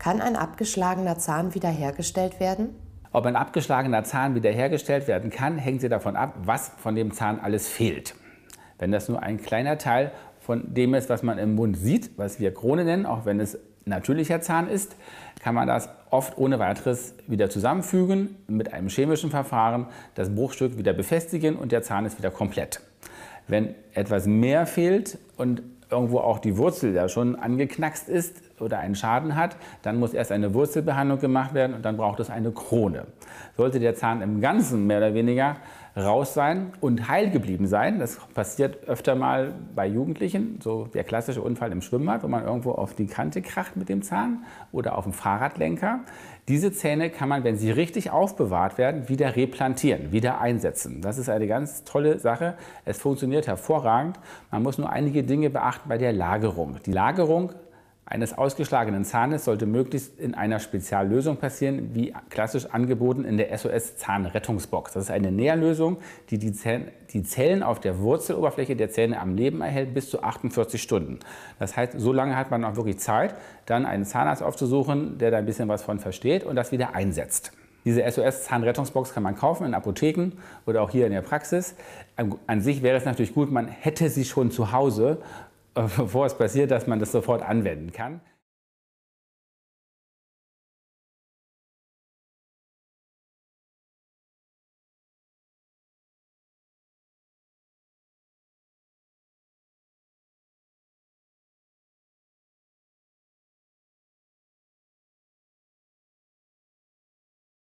Kann ein abgeschlagener Zahn wiederhergestellt werden? Ob ein abgeschlagener Zahn wiederhergestellt werden kann, hängt sehr davon ab, was von dem Zahn alles fehlt. Wenn das nur ein kleiner Teil von dem ist, was man im Mund sieht, was wir Krone nennen, auch wenn es natürlicher Zahn ist, kann man das oft ohne weiteres wieder zusammenfügen, mit einem chemischen Verfahren das Bruchstück wieder befestigen und der Zahn ist wieder komplett. Wenn etwas mehr fehlt und irgendwo auch die Wurzel ja schon angeknackst ist oder einen Schaden hat, dann muss erst eine Wurzelbehandlung gemacht werden und dann braucht es eine Krone. Sollte der Zahn im Ganzen mehr oder weniger raus sein und heil geblieben sein, das passiert öfter mal bei Jugendlichen, so der klassische Unfall im Schwimmbad, wo man irgendwo auf die Kante kracht mit dem Zahn oder auf dem Fahrradlenker. Diese Zähne kann man, wenn sie richtig aufbewahrt werden, wieder replantieren, wieder einsetzen. Das ist eine ganz tolle Sache. Es funktioniert hervorragend. Man muss nur einige Dinge beachten bei der Lagerung. Die Lagerung eines ausgeschlagenen Zahnes sollte möglichst in einer Speziallösung passieren, wie klassisch angeboten in der SOS Zahnrettungsbox. Das ist eine Nährlösung, die die, Zähne, die Zellen auf der Wurzeloberfläche der Zähne am Leben erhält bis zu 48 Stunden. Das heißt, so lange hat man auch wirklich Zeit, dann einen Zahnarzt aufzusuchen, der da ein bisschen was von versteht und das wieder einsetzt. Diese SOS-Zahnrettungsbox kann man kaufen in Apotheken oder auch hier in der Praxis. An sich wäre es natürlich gut, man hätte sie schon zu Hause, bevor es passiert, dass man das sofort anwenden kann.